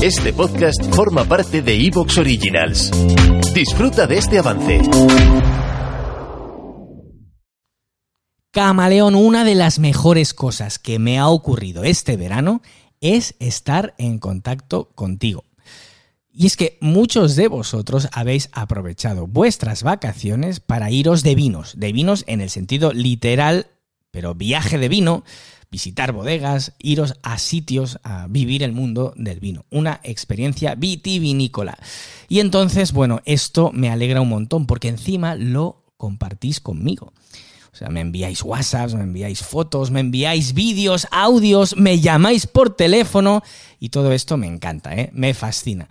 Este podcast forma parte de Evox Originals. Disfruta de este avance. Camaleón, una de las mejores cosas que me ha ocurrido este verano es estar en contacto contigo. Y es que muchos de vosotros habéis aprovechado vuestras vacaciones para iros de vinos, de vinos en el sentido literal, pero viaje de vino, visitar bodegas, iros a sitios a vivir el mundo del vino, una experiencia vitivinícola. Y entonces, bueno, esto me alegra un montón porque encima lo compartís conmigo. O sea, me enviáis WhatsApp, me enviáis fotos, me enviáis vídeos, audios, me llamáis por teléfono y todo esto me encanta, ¿eh? me fascina.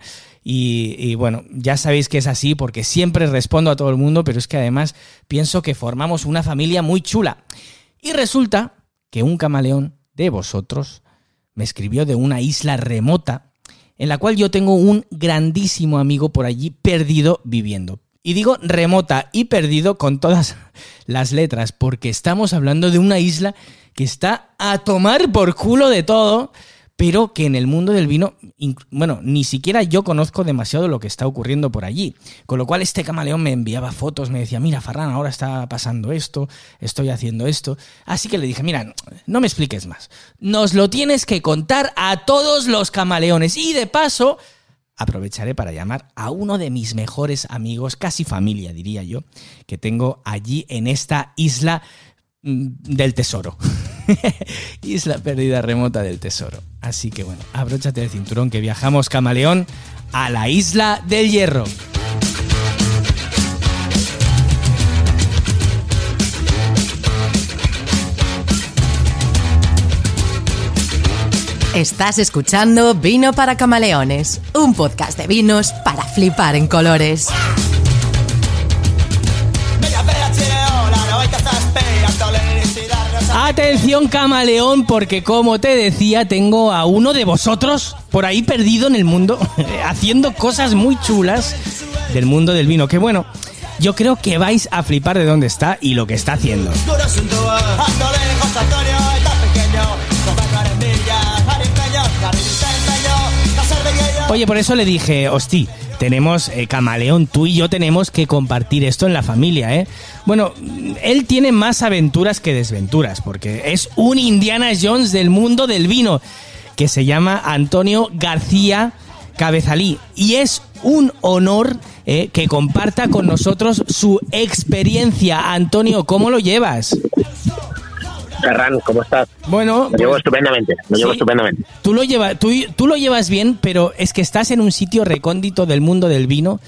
Y, bueno, ya sabéis que es así porque siempre respondo a todo el mundo, pero es que además pienso que formamos una familia muy chula. Y resulta que un camaleón de vosotros me escribió de una isla remota en la cual yo tengo un grandísimo amigo por allí perdido viviendo. Y digo remota y perdido con todas las letras, porque estamos hablando de una isla que está a tomar por culo de todo, pero que en el mundo del vino, bueno, ni siquiera yo conozco demasiado lo que está ocurriendo por allí. Con lo cual este camaleón me enviaba fotos, me decía, mira, Farran, ahora está pasando esto, estoy haciendo esto. Así que le dije, mira, no me expliques más. Nos lo tienes que contar a todos los camaleones. Y de paso, aprovecharé para llamar a uno de mis mejores amigos, casi familia, diría yo, que tengo allí en esta isla mm, del tesoro. isla perdida remota del tesoro. Así que bueno, abróchate el cinturón que viajamos camaleón a la isla del hierro. Estás escuchando Vino para Camaleones, un podcast de vinos para flipar en colores. Atención camaleón, porque como te decía, tengo a uno de vosotros por ahí perdido en el mundo, haciendo cosas muy chulas del mundo del vino. Que bueno, yo creo que vais a flipar de dónde está y lo que está haciendo. Oye, por eso le dije, hosti, tenemos eh, Camaleón, tú y yo tenemos que compartir esto en la familia, ¿eh? Bueno, él tiene más aventuras que desventuras, porque es un Indiana Jones del mundo del vino, que se llama Antonio García Cabezalí, y es un honor eh, que comparta con nosotros su experiencia. Antonio, ¿cómo lo llevas? Ferran, ¿cómo estás? Bueno, me llevo estupendamente, me llevo estupendamente. Tú lo, llevas, tú, tú lo llevas bien, pero es que estás en un sitio recóndito del mundo del vino,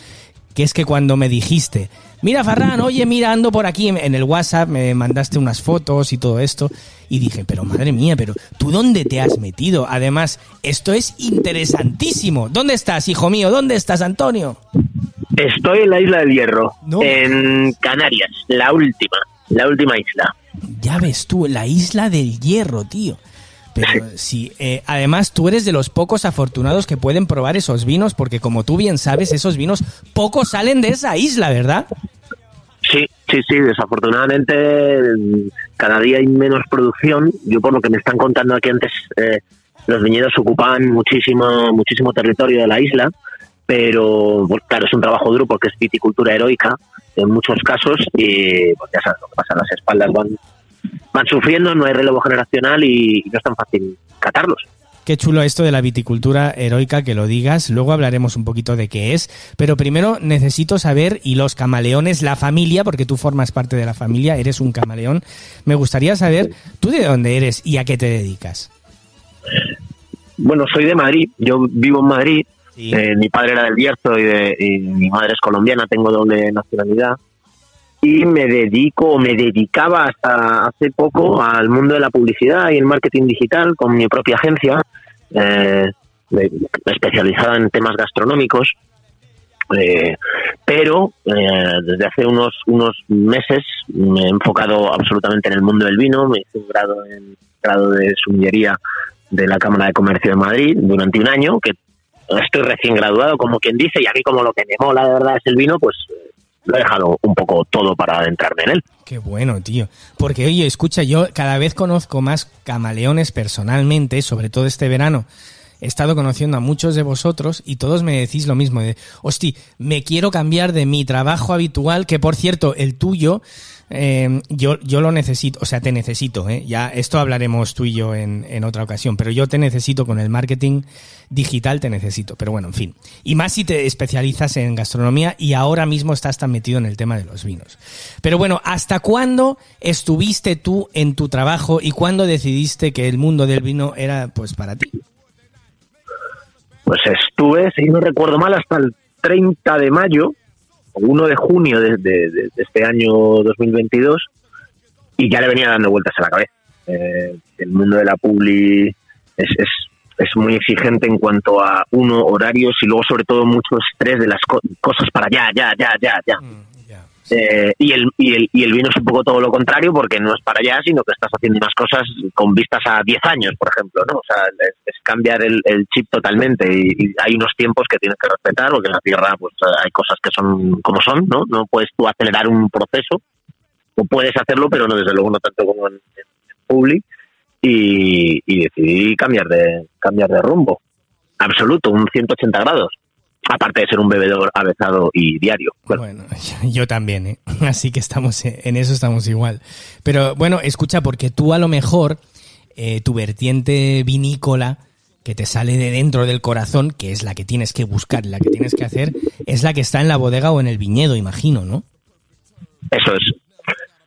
que es que cuando me dijiste, mira Ferran, oye, mira, ando por aquí en el WhatsApp, me mandaste unas fotos y todo esto, y dije, pero madre mía, pero ¿tú dónde te has metido? Además, esto es interesantísimo. ¿Dónde estás, hijo mío? ¿Dónde estás, Antonio? Estoy en la isla del Hierro, en Canarias, la última, la última isla. Ya ves tú, la isla del hierro, tío. Pero sí, eh, además tú eres de los pocos afortunados que pueden probar esos vinos, porque como tú bien sabes, esos vinos pocos salen de esa isla, ¿verdad? Sí, sí, sí, desafortunadamente cada día hay menos producción. Yo por lo que me están contando aquí antes, eh, los viñedos ocupan muchísimo, muchísimo territorio de la isla, pero claro, es un trabajo duro porque es viticultura heroica en muchos casos y pues ya sabes lo que pasa, las espaldas van, van sufriendo, no hay relevo generacional y, no es tan fácil catarlos. Qué chulo esto de la viticultura heroica que lo digas, luego hablaremos un poquito de qué es, pero primero necesito saber, y los camaleones, la familia, porque tú formas parte de la familia, eres un camaleón, me gustaría saber, ¿tú de dónde eres y a qué te dedicas? Bueno, soy de Madrid, yo vivo en Madrid, eh, mi padre era del Bierzo y, y, mi madre es colombiana, tengo doble nacionalidad. Y me dedico, me dedicaba hasta hace poco al mundo de la publicidad y el marketing digital con mi propia agencia, eh, especializada en temas gastronómicos. Eh, pero desde hace unos unos meses me he enfocado absolutamente en el mundo del vino, me hice un grado en grado de sumillería de la Cámara de Comercio de Madrid durante un año, que estoy recién graduado, como quien dice, y a mí como lo que me mola de verdad es el vino, pues lo he dejado un poco todo para adentrarme en él. Qué bueno, tío. Porque, oye, escucha, yo cada vez conozco más camaleones personalmente, sobre todo este verano. he estado conociendo a muchos de vosotros y todos me decís lo mismo, de, hosti, me quiero cambiar de mi trabajo habitual, que por cierto, el tuyo, eh, yo, yo lo necesito, o sea, te necesito, ¿eh? ya esto hablaremos tú y yo en, en, otra ocasión, pero yo te necesito con el marketing digital, te necesito, pero bueno, en fin. Y más si te especializas en gastronomía y ahora mismo estás tan metido en el tema de los vinos. Pero bueno, ¿hasta cuándo estuviste tú en tu trabajo y cuándo decidiste que el mundo del vino era pues para ti? Pues estuve, si no recuerdo mal, hasta el 30 de mayo 1 de junio de, este año 2022 y ya le venía dando vueltas a la cabeza. Eh, el mundo de la publi es, es, es, muy exigente en cuanto a, uno, horarios y luego sobre todo mucho estrés de las cosas para ya, ya, ya, ya, ya. Mm. Eh, y, el, y, el, y el vino es un poco todo lo contrario porque no es para allá, sino que estás haciendo unas cosas con vistas a 10 años, por ejemplo, ¿no? O sea, es, cambiar el, chip totalmente y, hay unos tiempos que tienes que respetar porque en la tierra pues hay cosas que son como son, ¿no? No puedes tú acelerar un proceso o puedes hacerlo, pero no desde luego no tanto como en, en Public y, y decidí cambiar de cambiar de rumbo. Absoluto, un 180 grados aparte de ser un bebedor avezado y diario. Bueno, yo también, ¿eh? así que estamos en eso estamos igual. Pero bueno, escucha, porque tú a lo mejor eh, tu vertiente vinícola que te sale de dentro del corazón, que es la que tienes que buscar, la que tienes que hacer, es la que está en la bodega o en el viñedo, imagino, ¿no? Eso es,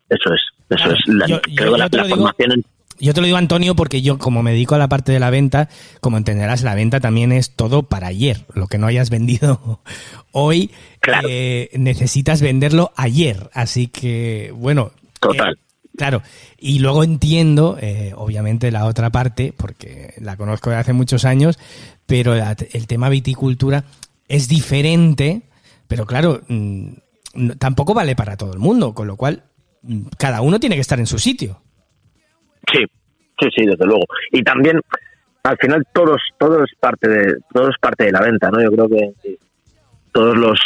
eso es, eso es. La, creo que la, formación yo te lo digo, Antonio, porque yo, como me dedico a la parte de la venta, como entenderás, la venta también es todo para ayer. Lo que no hayas vendido hoy, eh, necesitas venderlo ayer. Así que, bueno. Total. Eh, claro. Y luego entiendo, eh, obviamente, la otra parte, porque la conozco de hace muchos años, pero el tema viticultura es diferente, pero claro, mm, tampoco vale para todo el mundo, con lo cual mm, cada uno tiene que estar en su sitio. Sí, sí, sí, desde luego. Y también, al final, todos, todo es parte de, todo es parte de la venta, ¿no? Yo creo que todos los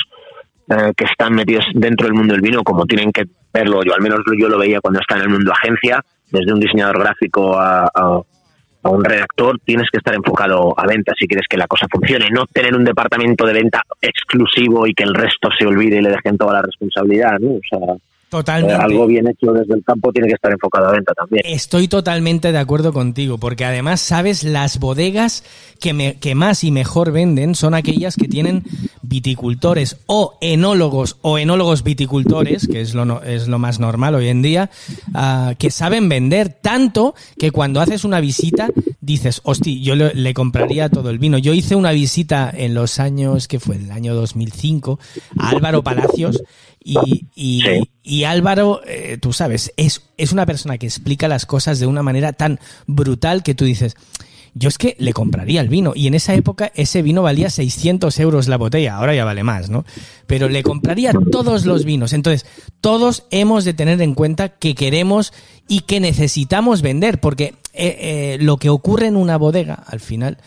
eh, que están metidos dentro del mundo del vino, como tienen que verlo, yo al menos yo lo veía cuando estaba en el mundo agencia, desde un diseñador gráfico a, a, un redactor, tienes que estar enfocado a venta si quieres que la cosa funcione, no tener un departamento de venta exclusivo y que el resto se olvide y le dejen toda la responsabilidad, ¿no? O sea, Totalmente. Eh, algo bien hecho desde el campo tiene que estar enfocado a venta también. Estoy totalmente de acuerdo contigo, porque además, sabes, las bodegas que, me, que más y mejor venden son aquellas que tienen viticultores o enólogos o enólogos viticultores, que es lo, es lo más normal hoy en día, uh, que saben vender tanto que cuando haces una visita dices, hosti, yo le, le, compraría todo el vino. Yo hice una visita en los años, que fue el año 2005, a Álvaro Palacios y, y, Álvaro, eh, tú sabes, es, es una persona que explica las cosas de una manera tan brutal que tú dices, yo es que le compraría el vino. Y en esa época ese vino valía 600 euros la botella, ahora ya vale más, ¿no? Pero le compraría todos los vinos. Entonces, todos hemos de tener en cuenta que queremos y que necesitamos vender, porque eh, eh, lo que ocurre en una bodega, al final,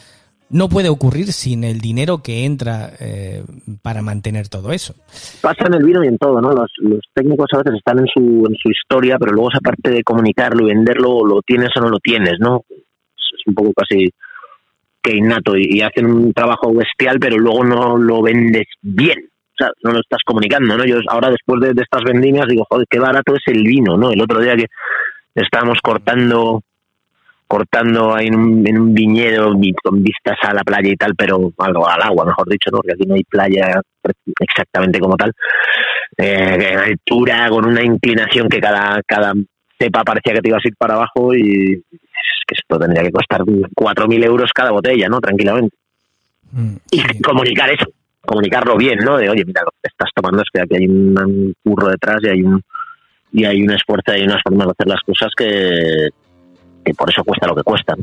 no puede ocurrir sin el dinero que entra eh, para mantener todo eso. Pasa en el vino y en todo, ¿no? Los, técnicos a veces están en su, historia, pero luego esa parte de comunicarlo y venderlo, lo tienes o no lo tienes, ¿no? Es un poco casi que innato y, hacen un trabajo bestial, pero luego no lo vendes bien. O sea, no lo estás comunicando, ¿no? Yo ahora después de, de estas vendimias digo, joder, qué barato es el vino, ¿no? El otro día que estábamos cortando cortando en un, en un viñedo con vistas a la playa y tal, pero algo al agua, mejor dicho, ¿no? porque aquí no hay playa exactamente como tal, eh, en altura, con una inclinación que cada, cada cepa parecía que te ibas a ir para abajo y es que esto tendría que costar 4.000 euros cada botella, ¿no? Tranquilamente. Mm, y comunicar eso, comunicarlo bien, ¿no? De, oye, mira, lo que estás tomando es que aquí hay un curro detrás y hay un y hay un esfuerzo y unas formas de hacer las cosas que, y por eso cuesta lo que cuesta.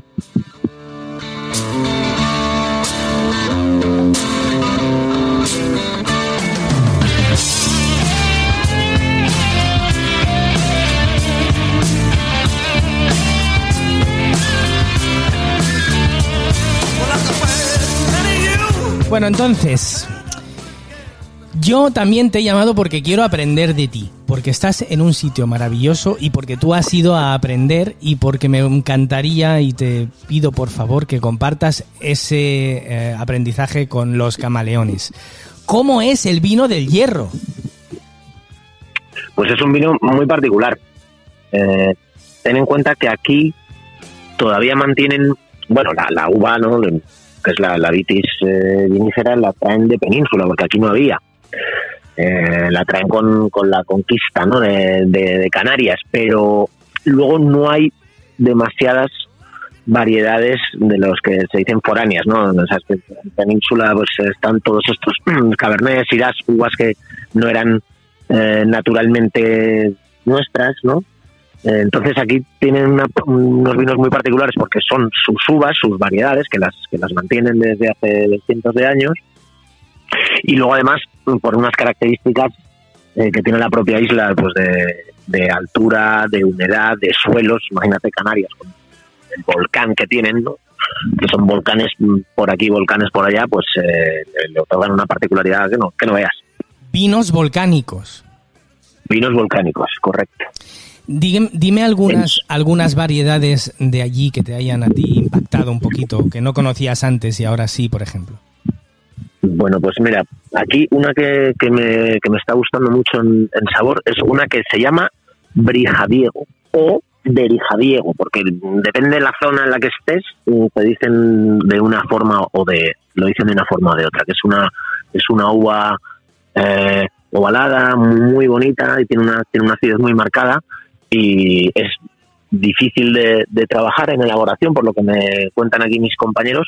Bueno, entonces, Yo también te he llamado porque quiero aprender de ti, porque estás en un sitio maravilloso y porque tú has ido a aprender y porque me encantaría y te pido por favor que compartas ese eh, aprendizaje con los camaleones. ¿Cómo es el vino del hierro? Pues es un vino muy particular. Eh, ten en cuenta que aquí todavía mantienen, bueno, la, la uva, ¿no? que es la, vitis eh, vinífera, la traen de península, porque aquí no había. Eh, la traen con, con, la conquista ¿no? de, Canarias, pero luego no hay demasiadas variedades de los que se dicen foráneas, ¿no? En esa península pues están todos estos cabernets y las uvas que no eran eh, naturalmente nuestras, ¿no? Eh, entonces aquí tienen unos vinos muy particulares porque son sus uvas, sus variedades, que las, que las mantienen desde hace cientos de años. Y luego además por unas características eh, que tiene la propia isla, pues de, altura, de humedad, de suelos. Imagínate Canarias, con el volcán que tienen, que son volcanes por aquí, volcanes por allá, pues eh, le otorgan una particularidad que no, que no veas. Vinos volcánicos. Vinos volcánicos, correcto. Dime, algunas, algunas variedades de allí que te hayan a ti impactado un poquito, que no conocías antes y ahora sí, por ejemplo. Bueno, pues mira, aquí una que, que, me, que me está gustando mucho en, sabor es una que se llama Brijadiego o Berijadiego, porque depende de la zona en la que estés, eh, te dicen de una forma o de, lo dicen de una forma o de otra, que es una, es una uva eh, ovalada, muy bonita y tiene una, tiene una acidez muy marcada y es difícil de, trabajar en elaboración, por lo que me cuentan aquí mis compañeros,